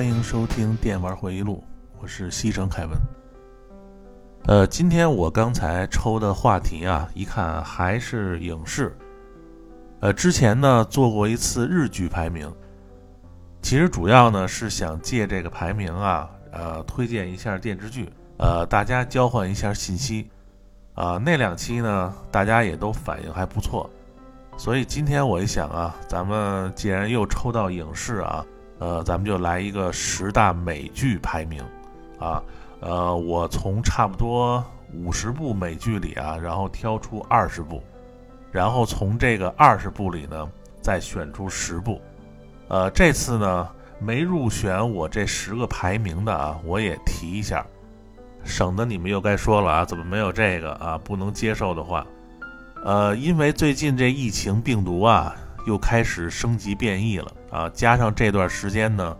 欢迎收听电玩回忆录，我是西城凯文。呃，今天我刚才抽的话题啊，一看还是影视。呃，之前呢做过一次日剧排名，其实主要呢是想借这个排名啊，呃，推荐一下电视剧，呃，大家交换一下信息。啊，那两期呢，大家也都反应还不错，所以今天我一想啊，咱们既然又抽到影视啊。呃，咱们就来一个十大美剧排名，啊，呃，我从差不多五十部美剧里啊，然后挑出二十部，然后从这个二十部里呢，再选出十部，呃，这次呢没入选我这十个排名的啊，我也提一下，省得你们又该说了啊，怎么没有这个啊？不能接受的话，呃，因为最近这疫情病毒啊。又开始升级变异了啊！加上这段时间呢，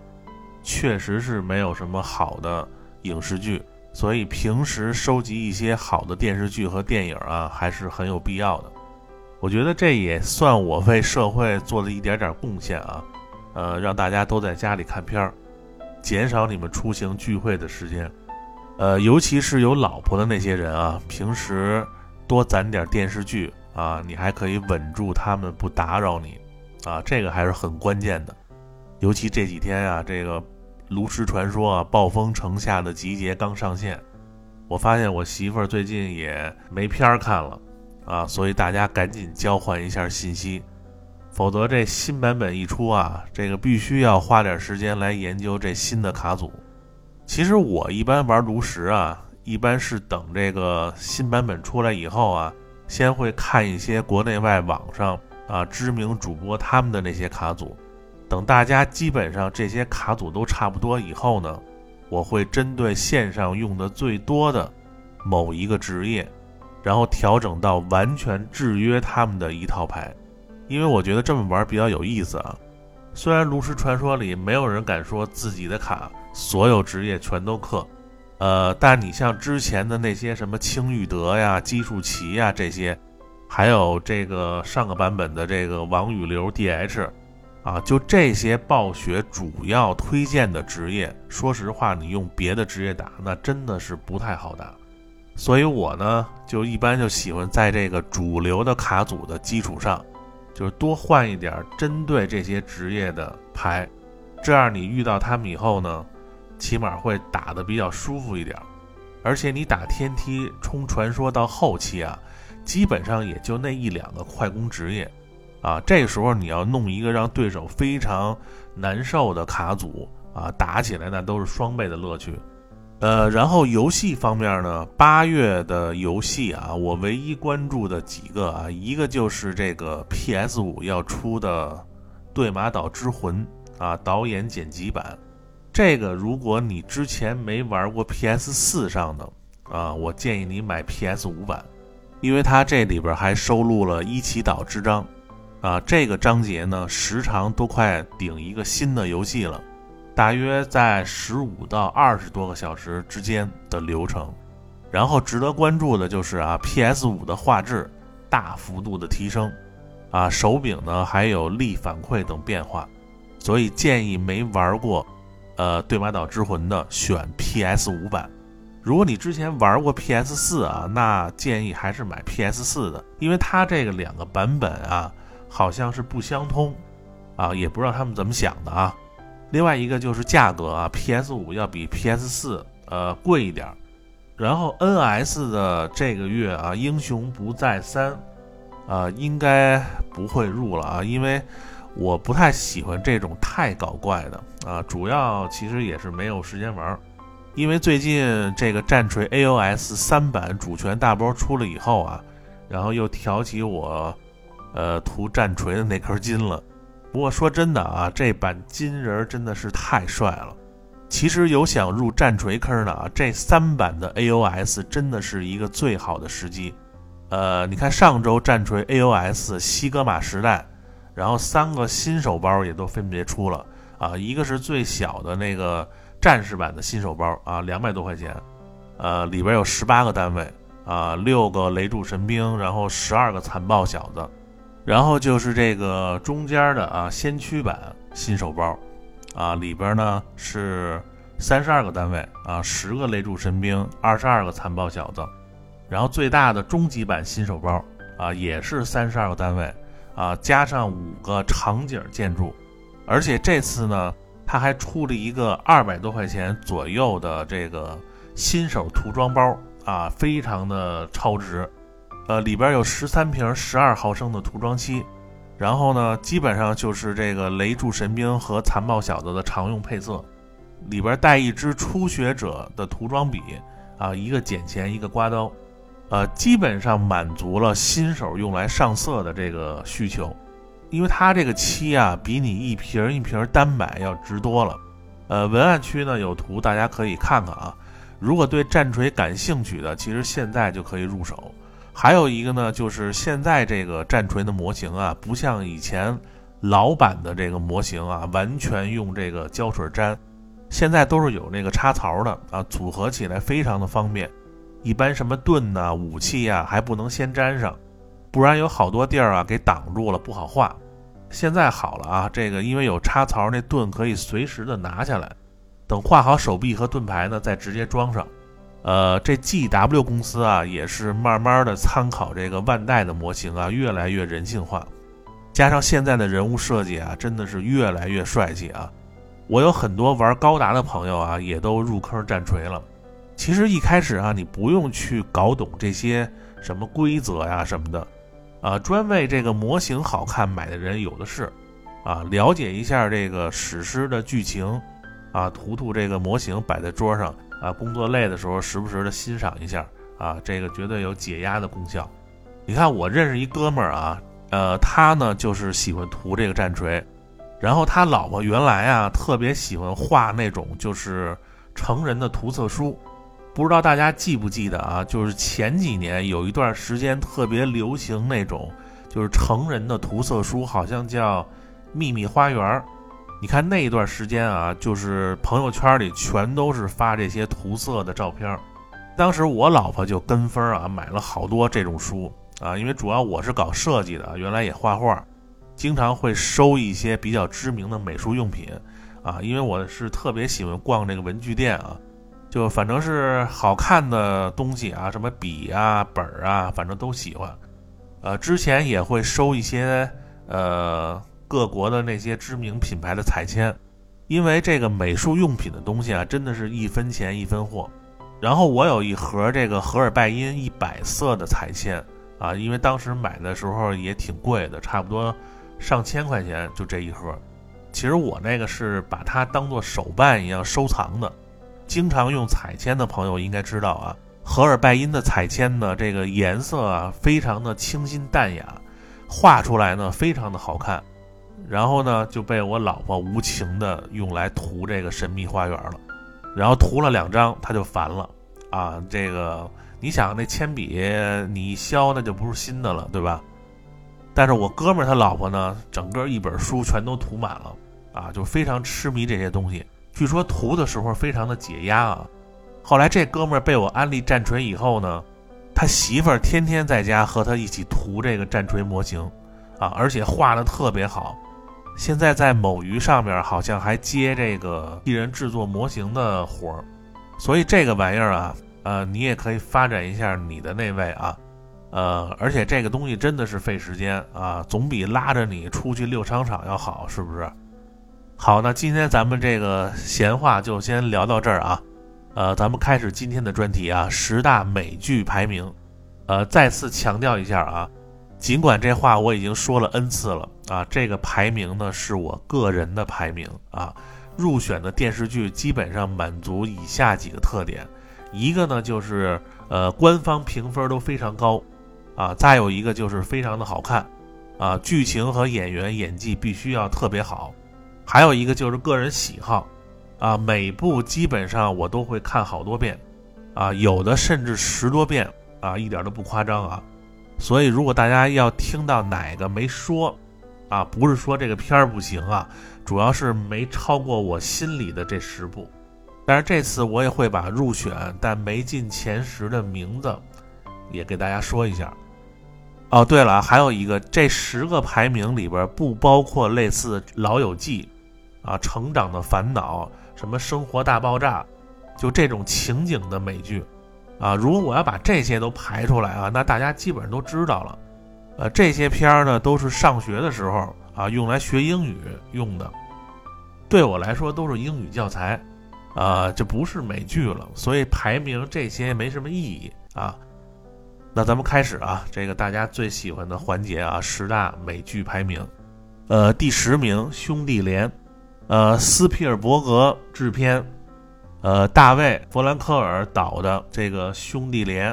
确实是没有什么好的影视剧，所以平时收集一些好的电视剧和电影啊，还是很有必要的。我觉得这也算我为社会做了一点点贡献啊！呃，让大家都在家里看片儿，减少你们出行聚会的时间。呃，尤其是有老婆的那些人啊，平时多攒点电视剧。啊，你还可以稳住他们不打扰你，啊，这个还是很关键的。尤其这几天啊，这个《炉石传说》啊，《暴风城下的集结》刚上线，我发现我媳妇儿最近也没片儿看了，啊，所以大家赶紧交换一下信息，否则这新版本一出啊，这个必须要花点时间来研究这新的卡组。其实我一般玩炉石啊，一般是等这个新版本出来以后啊。先会看一些国内外网上啊知名主播他们的那些卡组，等大家基本上这些卡组都差不多以后呢，我会针对线上用的最多的某一个职业，然后调整到完全制约他们的一套牌，因为我觉得这么玩比较有意思啊。虽然炉石传说里没有人敢说自己的卡所有职业全都克。呃，但你像之前的那些什么青玉德呀、基数奇呀这些，还有这个上个版本的这个王宇流 DH，啊，就这些暴雪主要推荐的职业，说实话，你用别的职业打，那真的是不太好打。所以我呢，就一般就喜欢在这个主流的卡组的基础上，就是多换一点针对这些职业的牌，这样你遇到他们以后呢。起码会打得比较舒服一点，而且你打天梯冲传说到后期啊，基本上也就那一两个快攻职业，啊，这时候你要弄一个让对手非常难受的卡组啊，打起来那都是双倍的乐趣。呃，然后游戏方面呢，八月的游戏啊，我唯一关注的几个啊，一个就是这个 PS 五要出的《对马岛之魂》啊，导演剪辑版。这个，如果你之前没玩过 PS 四上的啊，我建议你买 PS 五版，因为它这里边还收录了伊奇岛之章，啊，这个章节呢时长都快顶一个新的游戏了，大约在十五到二十多个小时之间的流程。然后值得关注的就是啊，PS 五的画质大幅度的提升，啊，手柄呢还有力反馈等变化，所以建议没玩过。呃，对马岛之魂的选 PS 五版，如果你之前玩过 PS 四啊，那建议还是买 PS 四的，因为它这个两个版本啊，好像是不相通，啊，也不知道他们怎么想的啊。另外一个就是价格啊，PS 五要比 PS 四呃贵一点，然后 NS 的这个月啊，英雄不再三，啊，应该不会入了啊，因为。我不太喜欢这种太搞怪的啊，主要其实也是没有时间玩，因为最近这个战锤 AOS 三版主权大包出了以后啊，然后又挑起我，呃，涂战锤的那颗金了。不过说真的啊，这版金人真的是太帅了。其实有想入战锤坑的啊，这三版的 AOS 真的是一个最好的时机。呃，你看上周战锤 AOS 西格玛时代。然后三个新手包也都分别出了啊，一个是最小的那个战士版的新手包啊，两百多块钱，呃，里边有十八个单位啊，六个雷柱神兵，然后十二个残暴小子，然后就是这个中间的啊先驱版新手包，啊，里边呢是三十二个单位啊，十个雷柱神兵，二十二个残暴小子，然后最大的终极版新手包啊，也是三十二个单位啊，加上五个场景建筑，而且这次呢，他还出了一个二百多块钱左右的这个新手涂装包啊，非常的超值，呃，里边有十三瓶十二毫升的涂装漆。然后呢，基本上就是这个雷柱神兵和残暴小子的常用配色，里边带一支初学者的涂装笔啊，一个剪钳，一个刮刀，呃，基本上满足了新手用来上色的这个需求。因为它这个漆啊，比你一瓶一瓶单买要值多了。呃，文案区呢有图，大家可以看看啊。如果对战锤感兴趣的，其实现在就可以入手。还有一个呢，就是现在这个战锤的模型啊，不像以前老版的这个模型啊，完全用这个胶水粘，现在都是有那个插槽的啊，组合起来非常的方便。一般什么盾呐、武器呀，还不能先粘上，不然有好多地儿啊给挡住了，不好画。现在好了啊，这个因为有插槽，那盾可以随时的拿下来，等画好手臂和盾牌呢，再直接装上。呃，这 G W 公司啊，也是慢慢的参考这个万代的模型啊，越来越人性化，加上现在的人物设计啊，真的是越来越帅气啊。我有很多玩高达的朋友啊，也都入坑战锤了。其实一开始啊，你不用去搞懂这些什么规则呀什么的，啊，专为这个模型好看买的人有的是，啊，了解一下这个史诗的剧情，啊，涂涂这个模型摆在桌上。啊，工作累的时候，时不时的欣赏一下啊，这个绝对有解压的功效。你看，我认识一哥们儿啊，呃，他呢就是喜欢涂这个战锤，然后他老婆原来啊特别喜欢画那种就是成人的涂色书，不知道大家记不记得啊？就是前几年有一段时间特别流行那种就是成人的涂色书，好像叫《秘密花园》。你看那一段时间啊，就是朋友圈里全都是发这些涂色的照片。当时我老婆就跟风啊，买了好多这种书啊，因为主要我是搞设计的，原来也画画，经常会收一些比较知名的美术用品啊。因为我是特别喜欢逛这个文具店啊，就反正是好看的东西啊，什么笔啊、本儿啊，反正都喜欢。呃，之前也会收一些呃。各国的那些知名品牌的彩铅，因为这个美术用品的东西啊，真的是一分钱一分货。然后我有一盒这个荷尔拜因一百色的彩铅啊，因为当时买的时候也挺贵的，差不多上千块钱就这一盒。其实我那个是把它当做手办一样收藏的。经常用彩铅的朋友应该知道啊，荷尔拜因的彩铅呢，这个颜色啊非常的清新淡雅，画出来呢非常的好看。然后呢，就被我老婆无情的用来涂这个神秘花园了，然后涂了两张，他就烦了啊！这个你想，那铅笔你一削，那就不是新的了，对吧？但是我哥们儿他老婆呢，整个一本书全都涂满了啊，就非常痴迷这些东西。据说涂的时候非常的解压啊。后来这哥们儿被我安利战锤以后呢，他媳妇儿天天在家和他一起涂这个战锤模型啊，而且画的特别好。现在在某鱼上面好像还接这个艺人制作模型的活儿，所以这个玩意儿啊，呃，你也可以发展一下你的那位啊，呃，而且这个东西真的是费时间啊，总比拉着你出去溜商场要好，是不是？好，那今天咱们这个闲话就先聊到这儿啊，呃，咱们开始今天的专题啊，十大美剧排名，呃，再次强调一下啊。尽管这话我已经说了 n 次了啊，这个排名呢是我个人的排名啊。入选的电视剧基本上满足以下几个特点：一个呢就是呃官方评分都非常高啊，再有一个就是非常的好看啊，剧情和演员演技必须要特别好，还有一个就是个人喜好啊，每部基本上我都会看好多遍啊，有的甚至十多遍啊，一点都不夸张啊。所以，如果大家要听到哪个没说，啊，不是说这个片儿不行啊，主要是没超过我心里的这十部。但是这次我也会把入选但没进前十的名字也给大家说一下。哦，对了，还有一个，这十个排名里边不包括类似《老友记》啊，成长的烦恼，什么生活大爆炸，就这种情景的美剧，啊，如果我要把这些都排出来啊，那大家基本上都知道了。呃，这些片儿呢，都是上学的时候啊用来学英语用的，对我来说都是英语教材，啊，这不是美剧了，所以排名这些没什么意义啊。那咱们开始啊，这个大家最喜欢的环节啊，十大美剧排名，呃，第十名《兄弟连》。呃，斯皮尔伯格制片，呃，大卫·弗兰克尔导的这个《兄弟连》。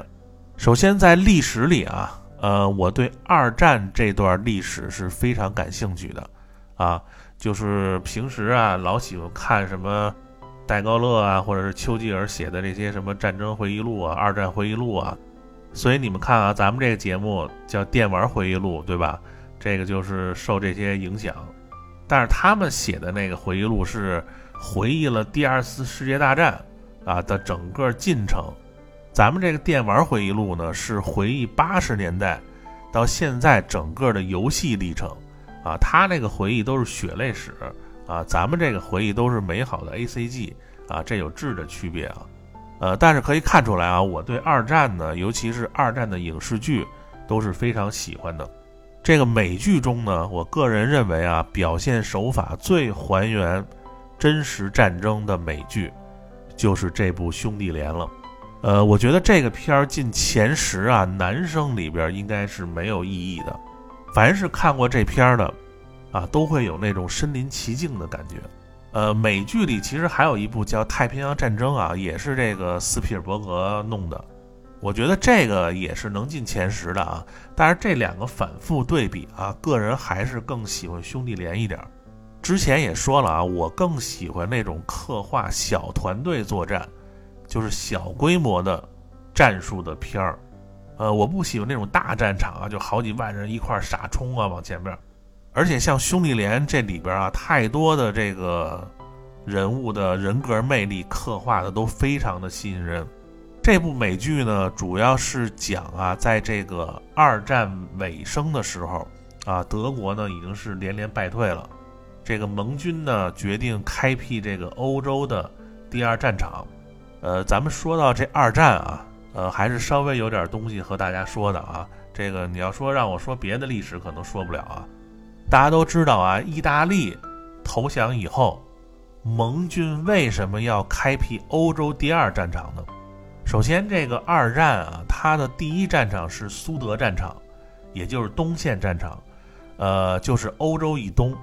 首先，在历史里啊，呃，我对二战这段历史是非常感兴趣的，啊，就是平时啊，老喜欢看什么戴高乐啊，或者是丘吉尔写的这些什么战争回忆录啊、二战回忆录啊。所以你们看啊，咱们这个节目叫《电玩回忆录》，对吧？这个就是受这些影响。但是他们写的那个回忆录是回忆了第二次世界大战啊的整个进程，咱们这个电玩回忆录呢是回忆八十年代到现在整个的游戏历程啊，他那个回忆都是血泪史啊，咱们这个回忆都是美好的 A C G 啊，这有质的区别啊，呃，但是可以看出来啊，我对二战呢，尤其是二战的影视剧都是非常喜欢的。这个美剧中呢，我个人认为啊，表现手法最还原真实战争的美剧，就是这部《兄弟连》了。呃，我觉得这个片儿进前十啊，男生里边应该是没有异议的。凡是看过这片儿的，啊，都会有那种身临其境的感觉。呃，美剧里其实还有一部叫《太平洋战争》啊，也是这个斯皮尔伯格弄的。我觉得这个也是能进前十的啊，但是这两个反复对比啊，个人还是更喜欢兄弟连一点。之前也说了啊，我更喜欢那种刻画小团队作战，就是小规模的战术的片儿。呃，我不喜欢那种大战场啊，就好几万人一块傻冲啊往前面。而且像兄弟连这里边啊，太多的这个人物的人格魅力刻画的都非常的吸引人。这部美剧呢，主要是讲啊，在这个二战尾声的时候，啊，德国呢已经是连连败退了，这个盟军呢决定开辟这个欧洲的第二战场。呃，咱们说到这二战啊，呃，还是稍微有点东西和大家说的啊。这个你要说让我说别的历史，可能说不了啊。大家都知道啊，意大利投降以后，盟军为什么要开辟欧洲第二战场呢？首先，这个二战啊，它的第一战场是苏德战场，也就是东线战场，呃，就是欧洲以东。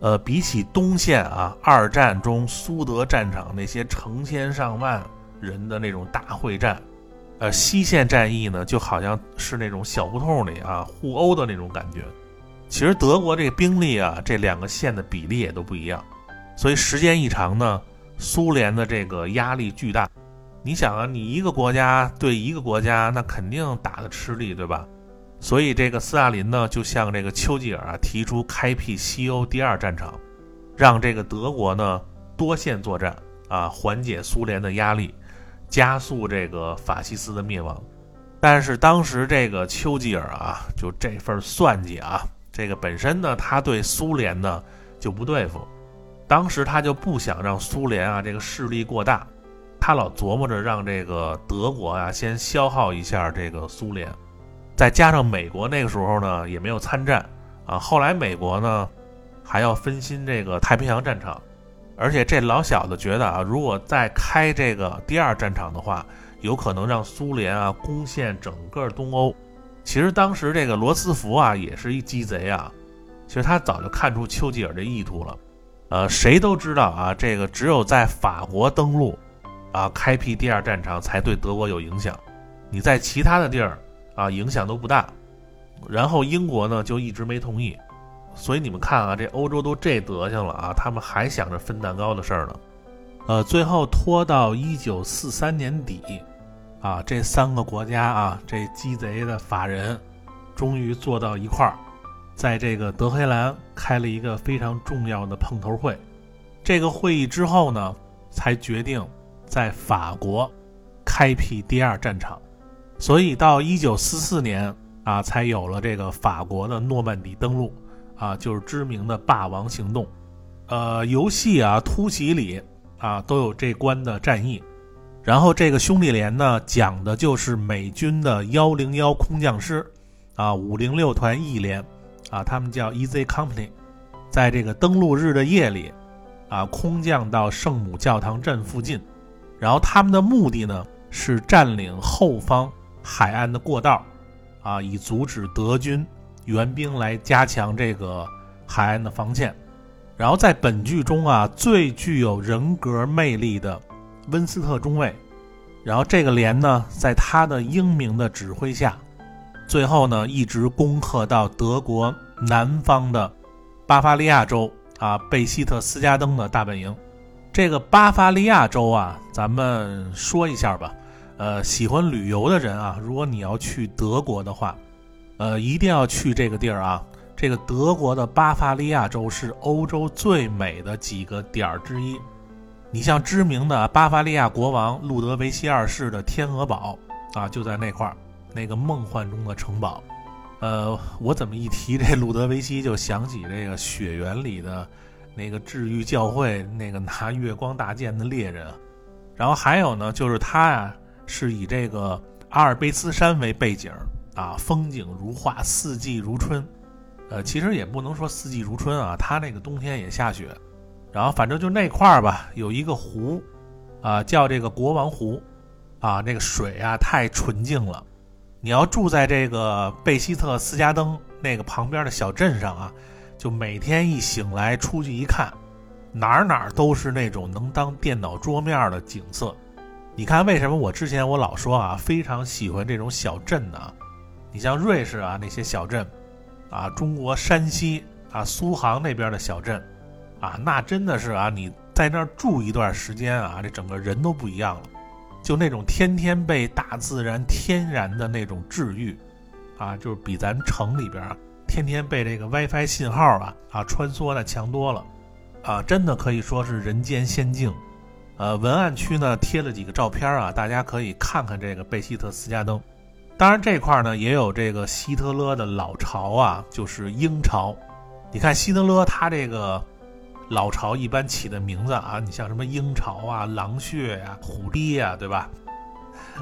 呃，比起东线啊，二战中苏德战场那些成千上万人的那种大会战，呃，西线战役呢，就好像是那种小胡同里啊互殴的那种感觉。其实德国这个兵力啊，这两个线的比例也都不一样，所以时间一长呢，苏联的这个压力巨大。你想啊，你一个国家对一个国家，那肯定打得吃力，对吧？所以这个斯大林呢，就向这个丘吉尔啊提出开辟西欧第二战场，让这个德国呢多线作战啊，缓解苏联的压力，加速这个法西斯的灭亡。但是当时这个丘吉尔啊，就这份算计啊，这个本身呢，他对苏联呢就不对付，当时他就不想让苏联啊这个势力过大。他老琢磨着让这个德国啊先消耗一下这个苏联，再加上美国那个时候呢也没有参战啊。后来美国呢还要分心这个太平洋战场，而且这老小子觉得啊，如果再开这个第二战场的话，有可能让苏联啊攻陷整个东欧。其实当时这个罗斯福啊也是一鸡贼啊，其实他早就看出丘吉尔这意图了。呃，谁都知道啊，这个只有在法国登陆。啊，开辟第二战场才对德国有影响，你在其他的地儿啊，影响都不大。然后英国呢就一直没同意，所以你们看啊，这欧洲都这德行了啊，他们还想着分蛋糕的事儿呢。呃，最后拖到一九四三年底，啊，这三个国家啊，这鸡贼的法人终于坐到一块儿，在这个德黑兰开了一个非常重要的碰头会。这个会议之后呢，才决定。在法国开辟第二战场，所以到一九四四年啊，才有了这个法国的诺曼底登陆啊，就是知名的霸王行动。呃，游戏啊突袭里啊都有这关的战役。然后这个兄弟连呢，讲的就是美军的幺零幺空降师，啊，五零六团 E 连，啊，他们叫 Easy Company，在这个登陆日的夜里，啊，空降到圣母教堂镇附近，然后他们的目的呢是占领后方海岸的过道，啊，以阻止德军援兵来加强这个海岸的防线。然后在本剧中啊，最具有人格魅力的。温斯特中尉，然后这个连呢，在他的英明的指挥下，最后呢，一直攻克到德国南方的巴伐利亚州啊，贝希特斯加登的大本营。这个巴伐利亚州啊，咱们说一下吧。呃，喜欢旅游的人啊，如果你要去德国的话，呃，一定要去这个地儿啊。这个德国的巴伐利亚州是欧洲最美的几个点儿之一。你像知名的巴伐利亚国王路德维希二世的天鹅堡啊，就在那块儿，那个梦幻中的城堡。呃，我怎么一提这路德维希，就想起这个《雪原》里的那个治愈教会那个拿月光大剑的猎人。然后还有呢，就是他呀，是以这个阿尔卑斯山为背景啊，风景如画，四季如春。呃，其实也不能说四季如春啊，他那个冬天也下雪。然后反正就那块儿吧，有一个湖，啊，叫这个国王湖，啊，那个水啊太纯净了。你要住在这个贝希特斯加登那个旁边的小镇上啊，就每天一醒来出去一看，哪儿哪儿都是那种能当电脑桌面的景色。你看为什么我之前我老说啊，非常喜欢这种小镇呢？你像瑞士啊那些小镇，啊，中国山西啊苏杭那边的小镇。啊，那真的是啊！你在那儿住一段时间啊，这整个人都不一样了，就那种天天被大自然天然的那种治愈，啊，就是比咱城里边天天被这个 WiFi 信号啊啊穿梭的强多了，啊，真的可以说是人间仙境。呃，文案区呢贴了几个照片啊，大家可以看看这个贝希特斯加登。当然这块呢也有这个希特勒的老巢啊，就是鹰巢。你看希特勒他这个。老巢一般起的名字啊，你像什么鹰巢啊、狼穴呀、虎堤呀，对吧？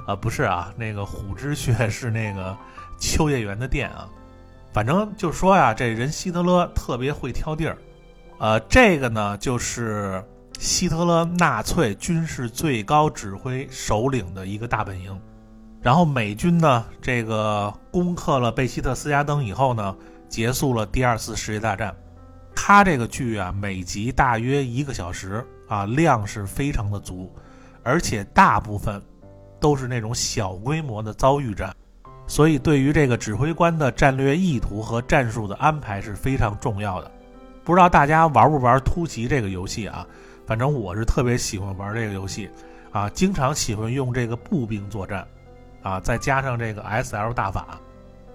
啊，不是啊，那个虎之穴是那个秋叶原的店啊。反正就说呀，这人希特勒特别会挑地儿。呃，这个呢，就是希特勒纳粹军事最高指挥首领的一个大本营。然后美军呢，这个攻克了贝希特斯加登以后呢，结束了第二次世界大战。它这个剧啊，每集大约一个小时啊，量是非常的足，而且大部分都是那种小规模的遭遇战，所以对于这个指挥官的战略意图和战术的安排是非常重要的。不知道大家玩不玩突袭这个游戏啊？反正我是特别喜欢玩这个游戏啊，经常喜欢用这个步兵作战啊，再加上这个 S L 大法，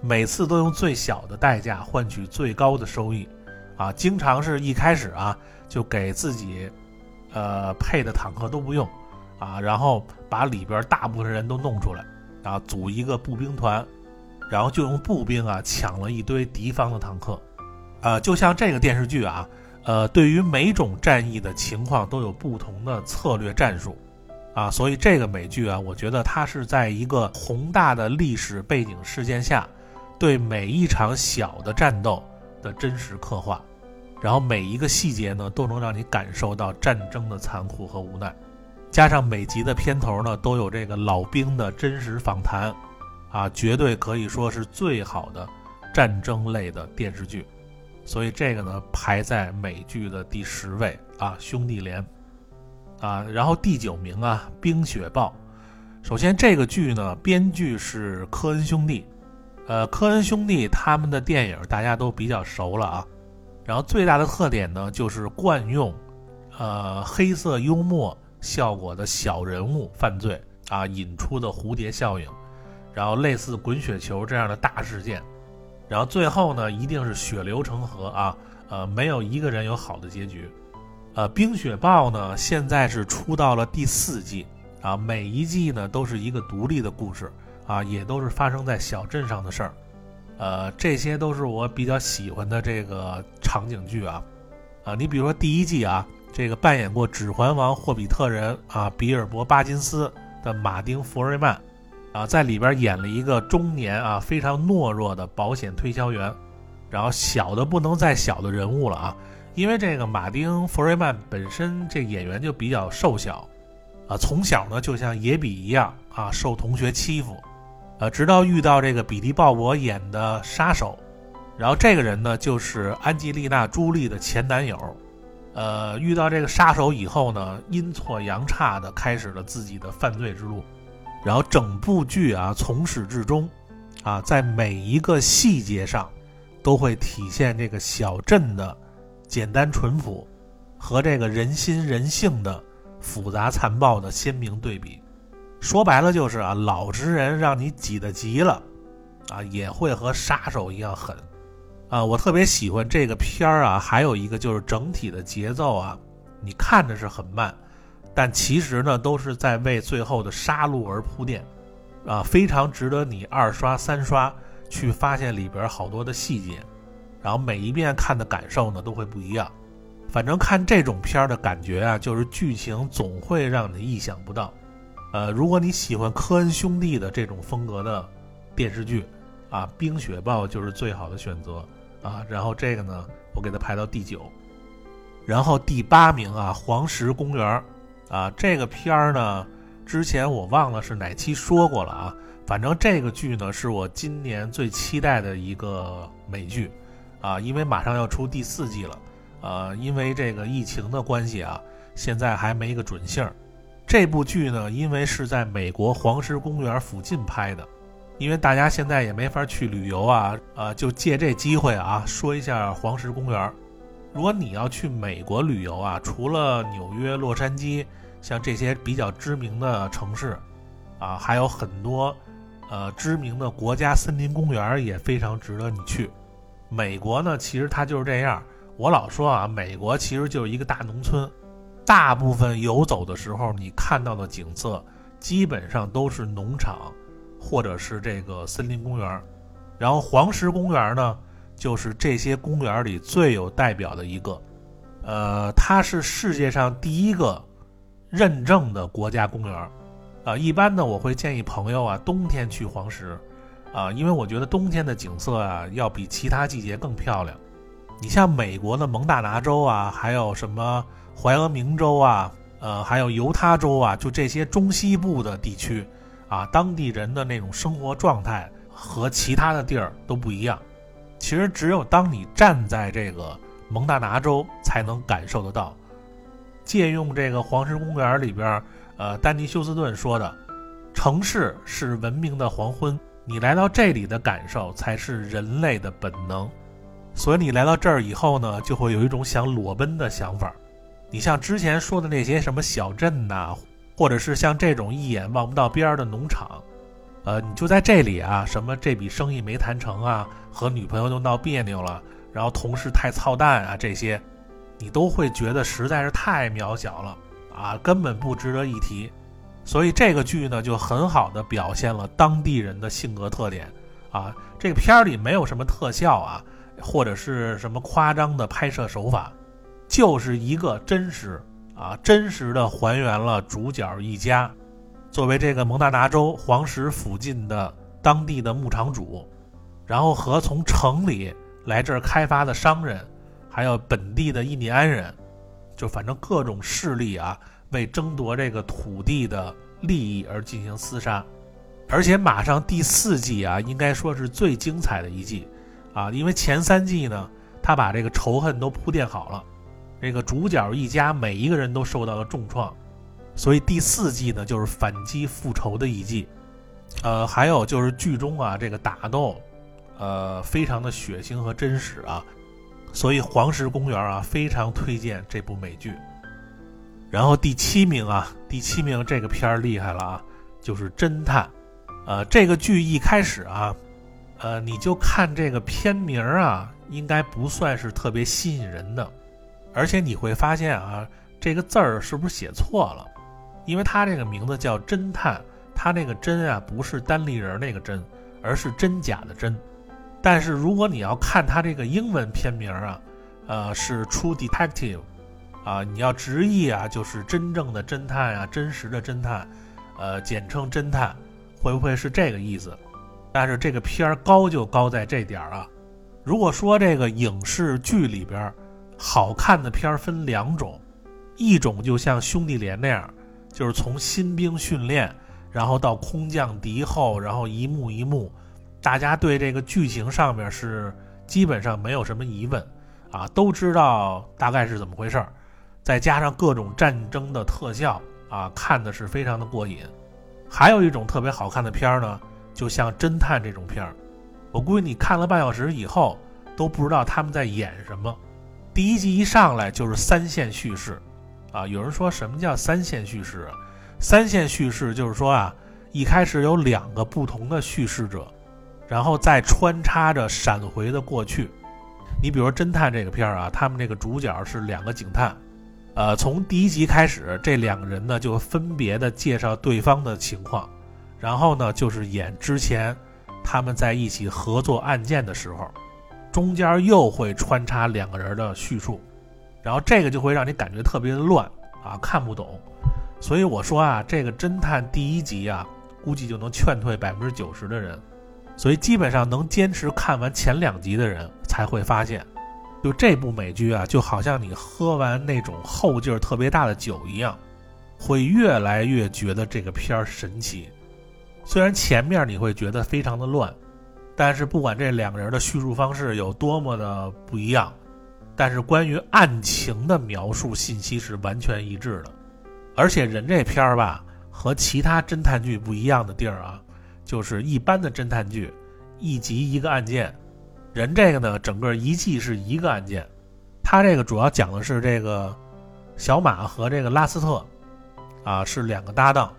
每次都用最小的代价换取最高的收益。啊，经常是一开始啊，就给自己，呃，配的坦克都不用，啊，然后把里边大部分人都弄出来，啊，组一个步兵团，然后就用步兵啊抢了一堆敌方的坦克，呃，就像这个电视剧啊，呃，对于每种战役的情况都有不同的策略战术，啊，所以这个美剧啊，我觉得它是在一个宏大的历史背景事件下，对每一场小的战斗的真实刻画。然后每一个细节呢，都能让你感受到战争的残酷和无奈，加上每集的片头呢，都有这个老兵的真实访谈，啊，绝对可以说是最好的战争类的电视剧，所以这个呢排在美剧的第十位啊，兄弟连，啊，然后第九名啊，冰雪暴。首先这个剧呢，编剧是科恩兄弟，呃，科恩兄弟他们的电影大家都比较熟了啊。然后最大的特点呢，就是惯用，呃，黑色幽默效果的小人物犯罪啊引出的蝴蝶效应，然后类似滚雪球这样的大事件，然后最后呢一定是血流成河啊，呃，没有一个人有好的结局。呃，冰雪暴呢现在是出到了第四季啊，每一季呢都是一个独立的故事啊，也都是发生在小镇上的事儿。呃，这些都是我比较喜欢的这个场景剧啊，啊，你比如说第一季啊，这个扮演过《指环王》霍比特人啊，比尔博·巴金斯的马丁·弗瑞曼，啊，在里边演了一个中年啊非常懦弱的保险推销员，然后小的不能再小的人物了啊，因为这个马丁·弗瑞曼本身这演员就比较瘦小，啊，从小呢就像野比一样啊受同学欺负，呃，直到遇到这个比利·鲍勃演的杀手。然后这个人呢，就是安吉丽娜·朱莉的前男友，呃，遇到这个杀手以后呢，阴错阳差的开始了自己的犯罪之路。然后整部剧啊，从始至终，啊，在每一个细节上，都会体现这个小镇的简单淳朴，和这个人心人性的复杂残暴的鲜明对比。说白了就是啊，老实人让你挤得急了，啊，也会和杀手一样狠。啊，我特别喜欢这个片儿啊，还有一个就是整体的节奏啊，你看着是很慢，但其实呢都是在为最后的杀戮而铺垫，啊，非常值得你二刷三刷去发现里边好多的细节，然后每一遍看的感受呢都会不一样。反正看这种片儿的感觉啊，就是剧情总会让你意想不到。呃，如果你喜欢科恩兄弟的这种风格的电视剧，啊，《冰雪暴》就是最好的选择。啊，然后这个呢，我给它排到第九，然后第八名啊，《黄石公园》啊，这个片儿呢，之前我忘了是哪期说过了啊，反正这个剧呢是我今年最期待的一个美剧，啊，因为马上要出第四季了，呃，因为这个疫情的关系啊，现在还没个准信儿。这部剧呢，因为是在美国黄石公园附近拍的。因为大家现在也没法去旅游啊，呃，就借这机会啊，说一下黄石公园。如果你要去美国旅游啊，除了纽约、洛杉矶，像这些比较知名的城市，啊，还有很多，呃，知名的国家森林公园也非常值得你去。美国呢，其实它就是这样。我老说啊，美国其实就是一个大农村，大部分游走的时候，你看到的景色基本上都是农场。或者是这个森林公园，然后黄石公园呢，就是这些公园里最有代表的一个，呃，它是世界上第一个认证的国家公园，啊，一般呢我会建议朋友啊冬天去黄石，啊，因为我觉得冬天的景色啊要比其他季节更漂亮。你像美国的蒙大拿州啊，还有什么怀俄明州啊，呃，还有犹他州啊，就这些中西部的地区。啊，当地人的那种生活状态和其他的地儿都不一样。其实只有当你站在这个蒙大拿州，才能感受得到。借用这个黄石公园里边，呃，丹尼休斯顿说的：“城市是文明的黄昏，你来到这里的感受才是人类的本能。”所以你来到这儿以后呢，就会有一种想裸奔的想法。你像之前说的那些什么小镇呐。或者是像这种一眼望不到边儿的农场，呃，你就在这里啊，什么这笔生意没谈成啊，和女朋友又闹别扭了，然后同事太操蛋啊，这些，你都会觉得实在是太渺小了啊，根本不值得一提。所以这个剧呢，就很好的表现了当地人的性格特点啊。这个片儿里没有什么特效啊，或者是什么夸张的拍摄手法，就是一个真实。啊，真实的还原了主角一家，作为这个蒙大拿州黄石附近的当地的牧场主，然后和从城里来这儿开发的商人，还有本地的印第安人，就反正各种势力啊，为争夺这个土地的利益而进行厮杀。而且马上第四季啊，应该说是最精彩的一季啊，因为前三季呢，他把这个仇恨都铺垫好了。这个主角一家每一个人都受到了重创，所以第四季呢就是反击复仇的一季。呃，还有就是剧中啊这个打斗，呃，非常的血腥和真实啊，所以黄石公园啊非常推荐这部美剧。然后第七名啊，第七名这个片儿厉害了啊，就是侦探。呃，这个剧一开始啊，呃，你就看这个片名啊，应该不算是特别吸引人的。而且你会发现啊，这个字儿是不是写错了？因为它这个名字叫侦探，它那个真啊不是单立人那个真，而是真假的真。但是如果你要看它这个英文片名啊，呃，是 True Detective，啊，你要直译啊，就是真正的侦探啊，真实的侦探，呃，简称侦探，会不会是这个意思？但是这个片儿高就高在这点儿啊。如果说这个影视剧里边儿好看的片儿分两种，一种就像兄弟连那样，就是从新兵训练，然后到空降敌后，然后一幕一幕，大家对这个剧情上面是基本上没有什么疑问。啊，都知道大概是怎么回事儿，再加上各种战争的特效啊，看的是非常的过瘾。还有一种特别好看的片儿呢，就像侦探这种片儿，我估计你看了半小时以后都不知道他们在演什么。第一集一上来就是三线叙事，啊，有人说什么叫三线叙事？三线叙事就是说啊，一开始有两个不同的叙事者，然后再穿插着闪回的过去。你比如说侦探这个片儿啊，他们这个主角是两个警探，呃，从第一集开始，这两个人呢就分别的介绍对方的情况，然后呢就是演之前他们在一起合作案件的时候，中间又会穿插两个人的叙述，然后这个就会让你感觉特别的乱啊，看不懂。所以我说啊，这个侦探第一集啊，估计就能劝退百分之九十的人。所以基本上能坚持看完前两集的人才会发现，就这部美剧啊，就好像你喝完那种后劲儿特别大的酒一样，会越来越觉得这个片儿神奇。虽然前面你会觉得非常的乱，但是不管这两个人的叙述方式有多么的不一样，但是关于案情的描述信息是完全一致的。而且人这片儿吧，和其他侦探剧不一样的地儿啊。就是一般的侦探剧，一集一个案件，人这个呢，整个一季是一个案件。他这个主要讲的是这个小马和这个拉斯特，啊，是两个搭档，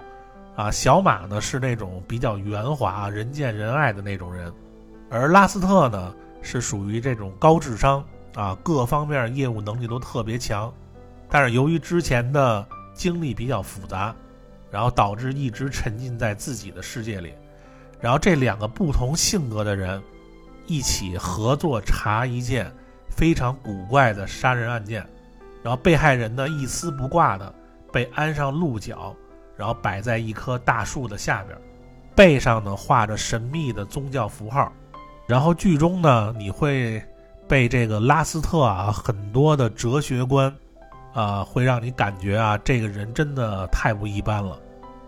啊，小马呢是那种比较圆滑、人见人爱的那种人，而拉斯特呢是属于这种高智商，啊，各方面业务能力都特别强，但是由于之前的经历比较复杂，然后导致一直沉浸在自己的世界里。然后这两个不同性格的人一起合作查一件非常古怪的杀人案件，然后被害人呢一丝不挂的被安上鹿角，然后摆在一棵大树的下边，背上呢画着神秘的宗教符号，然后剧中呢你会被这个拉斯特啊很多的哲学观啊会让你感觉啊这个人真的太不一般了。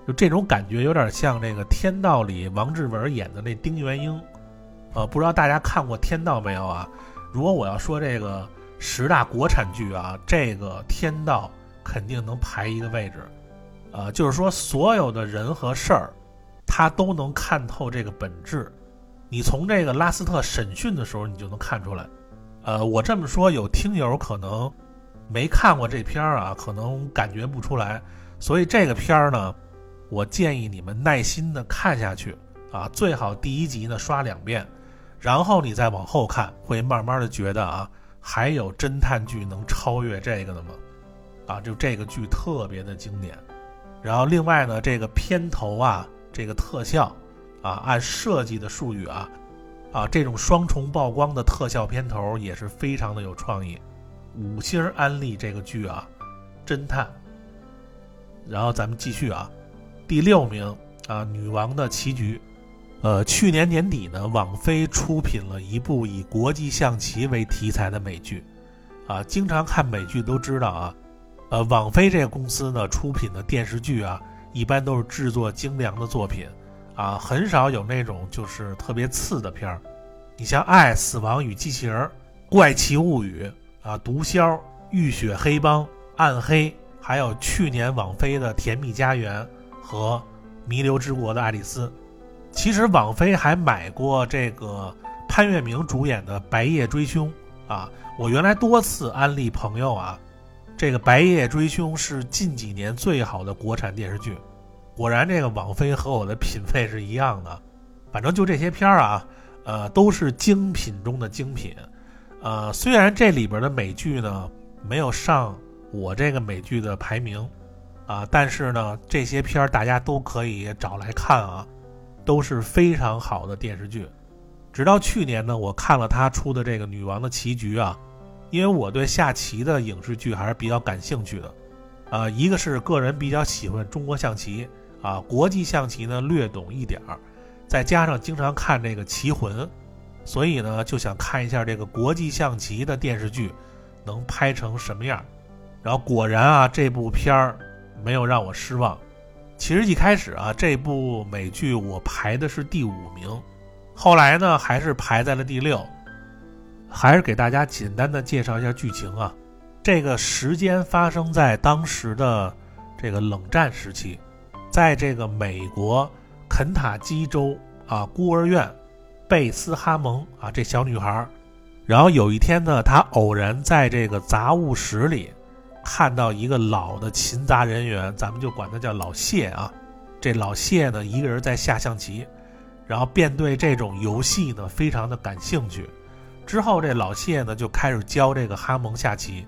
就这种感觉有点像这个《天道》里王志文演的那丁元英，呃，不知道大家看过《天道》没有啊？如果我要说这个十大国产剧啊，这个《天道》肯定能排一个位置，呃，就是说所有的人和事儿，他都能看透这个本质。你从这个拉斯特审讯的时候，你就能看出来。呃，我这么说，有听友可能没看过这片儿啊，可能感觉不出来。所以这个片儿呢。我建议你们耐心的看下去啊，最好第一集呢刷两遍，然后你再往后看，会慢慢的觉得啊，还有侦探剧能超越这个的吗？啊，就这个剧特别的经典。然后另外呢，这个片头啊，这个特效啊，按设计的术语啊，啊，这种双重曝光的特效片头也是非常的有创意，五星安利这个剧啊，侦探。然后咱们继续啊。第六名啊，《女王的棋局》，呃，去年年底呢，网飞出品了一部以国际象棋为题材的美剧，啊，经常看美剧都知道啊，呃，网飞这个公司呢出品的电视剧啊，一般都是制作精良的作品，啊，很少有那种就是特别次的片儿。你像《爱、死亡与机器人》《怪奇物语》啊，《毒枭》《浴血黑帮》《暗黑》，还有去年网飞的《甜蜜家园》。和弥留之国的爱丽丝，其实网飞还买过这个潘粤明主演的《白夜追凶》啊。我原来多次安利朋友啊，这个《白夜追凶》是近几年最好的国产电视剧。果然，这个网飞和我的品味是一样的。反正就这些片儿啊，呃，都是精品中的精品。呃，虽然这里边的美剧呢没有上我这个美剧的排名。啊，但是呢，这些片儿大家都可以找来看啊，都是非常好的电视剧。直到去年呢，我看了他出的这个《女王的棋局》啊，因为我对下棋的影视剧还是比较感兴趣的。呃，一个是个人比较喜欢中国象棋啊，国际象棋呢略懂一点儿，再加上经常看这个《棋魂》，所以呢就想看一下这个国际象棋的电视剧能拍成什么样。然后果然啊，这部片儿没有让我失望。其实一开始啊，这部美剧我排的是第五名，后来呢还是排在了第六。还是给大家简单的介绍一下剧情啊。这个时间发生在当时的这个冷战时期，在这个美国肯塔基州啊孤儿院，贝斯哈蒙啊这小女孩，然后有一天呢，她偶然在这个杂物室里看到一个老的勤杂人员，咱们就管他叫老谢啊。这老谢呢，一个人在下象棋，然后便对这种游戏呢非常的感兴趣。之后这老谢呢就开始教这个哈蒙下棋。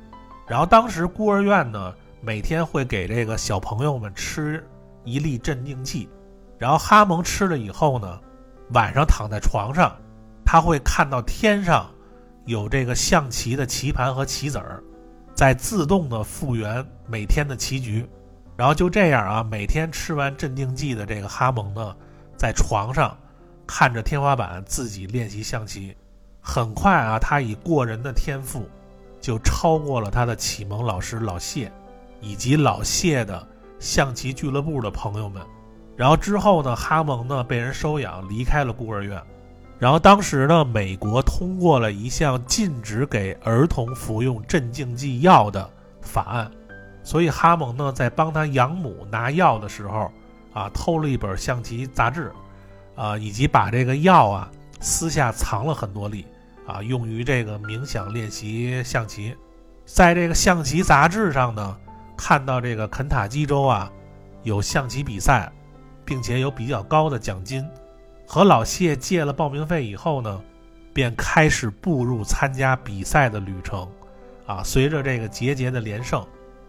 然后当时孤儿院呢，每天会给这个小朋友们吃一粒镇定剂，然后哈蒙吃了以后呢，晚上躺在床上，他会看到天上有这个象棋的棋盘和棋子儿，在自动的复原每天的棋局，然后就这样啊，每天吃完镇定剂的这个哈蒙呢，在床上看着天花板自己练习象棋，很快啊，他以过人的天赋。就超过了他的启蒙老师老谢，以及老谢的象棋俱乐部的朋友们。然后之后呢，哈蒙呢被人收养，离开了孤儿院。然后当时呢，美国通过了一项禁止给儿童服用镇静剂药的法案，所以哈蒙呢在帮他养母拿药的时候，啊，偷了一本象棋杂志，啊，以及把这个药啊私下藏了很多粒。啊，用于这个冥想练习象棋，在这个象棋杂志上呢，看到这个肯塔基州啊有象棋比赛，并且有比较高的奖金。和老谢借了报名费以后呢，便开始步入参加比赛的旅程。啊，随着这个节节的连胜，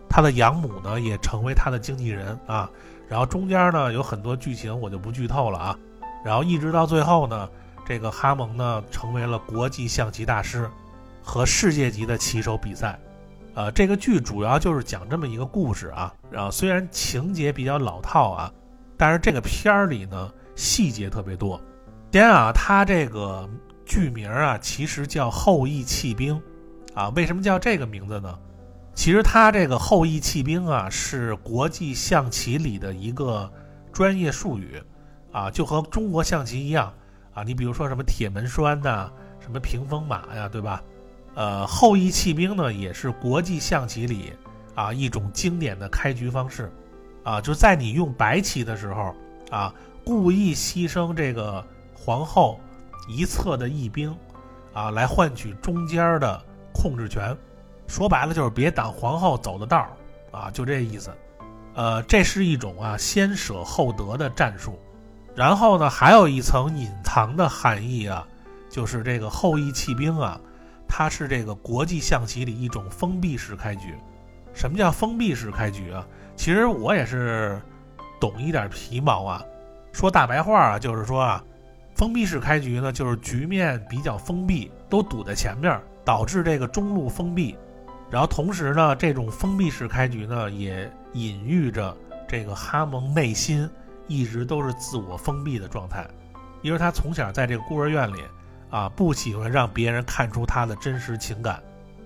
他的养母呢也成为他的经纪人啊。然后中间呢有很多剧情我就不剧透了啊。然后一直到最后呢。这个哈蒙呢，成为了国际象棋大师，和世界级的棋手比赛。呃，这个剧主要就是讲这么一个故事啊。然后虽然情节比较老套啊，但是这个片儿里呢，细节特别多。先啊，它这个剧名啊，其实叫《后羿弃兵》啊。为什么叫这个名字呢？其实它这个“后羿弃兵”啊，是国际象棋里的一个专业术语啊，就和中国象棋一样。啊，你比如说什么铁门栓呐，什么屏风马呀，对吧？呃，后羿弃兵呢，也是国际象棋里啊一种经典的开局方式，啊，就在你用白棋的时候啊，故意牺牲这个皇后一侧的义兵，啊，来换取中间的控制权。说白了就是别挡皇后走的道儿啊，就这意思。呃，这是一种啊先舍后得的战术。然后呢，还有一层隐藏的含义啊，就是这个后羿弃兵啊，它是这个国际象棋里一种封闭式开局。什么叫封闭式开局啊？其实我也是懂一点皮毛啊。说大白话啊，就是说啊，封闭式开局呢，就是局面比较封闭，都堵在前面，导致这个中路封闭。然后同时呢，这种封闭式开局呢，也隐喻着这个哈蒙内心。一直都是自我封闭的状态，因为他从小在这个孤儿院里，啊，不喜欢让别人看出他的真实情感。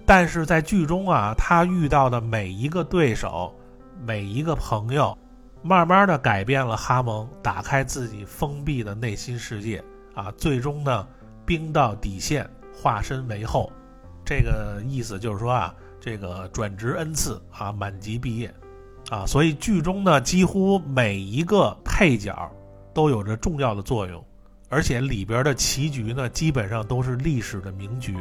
但是在剧中啊，他遇到的每一个对手，每一个朋友，慢慢的改变了哈蒙，打开自己封闭的内心世界，啊，最终呢，兵到底线，化身为后。这个意思就是说啊，这个转职恩赐啊，满级毕业。啊，所以剧中呢，几乎每一个配角都有着重要的作用，而且里边的棋局呢，基本上都是历史的名局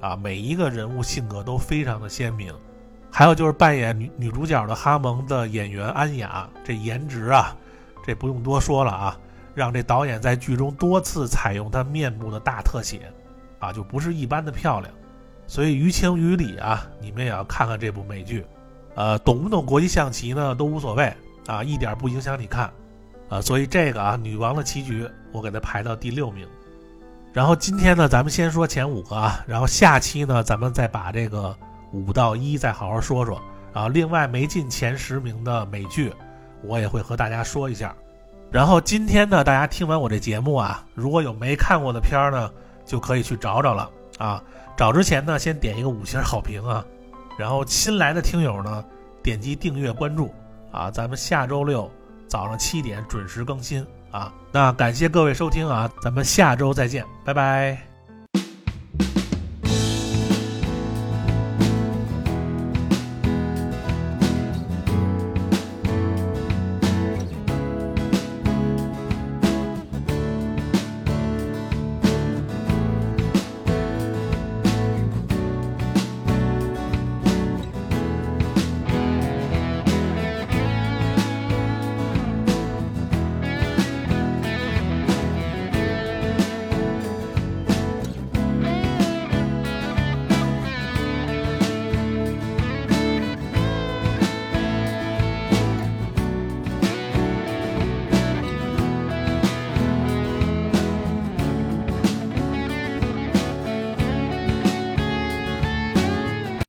啊。每一个人物性格都非常的鲜明。还有就是扮演女女主角的哈蒙的演员安雅，这颜值啊，这不用多说了啊，让这导演在剧中多次采用她面部的大特写，啊，就不是一般的漂亮。所以于情于理啊，你们也要看看这部美剧。呃，懂不懂国际象棋呢？都无所谓啊，一点不影响你看，啊，所以这个啊，女王的棋局我给它排到第六名。然后今天呢，咱们先说前五个啊，然后下期呢，咱们再把这个五到一再好好说说。然后另外没进前十名的美剧，我也会和大家说一下。然后今天呢，大家听完我这节目啊，如果有没看过的片儿呢，就可以去找找了啊。找之前呢，先点一个五星好评啊。然后新来的听友呢，点击订阅关注啊。咱们下周六早上七点准时更新啊。那感谢各位收听啊，咱们下周再见，拜拜。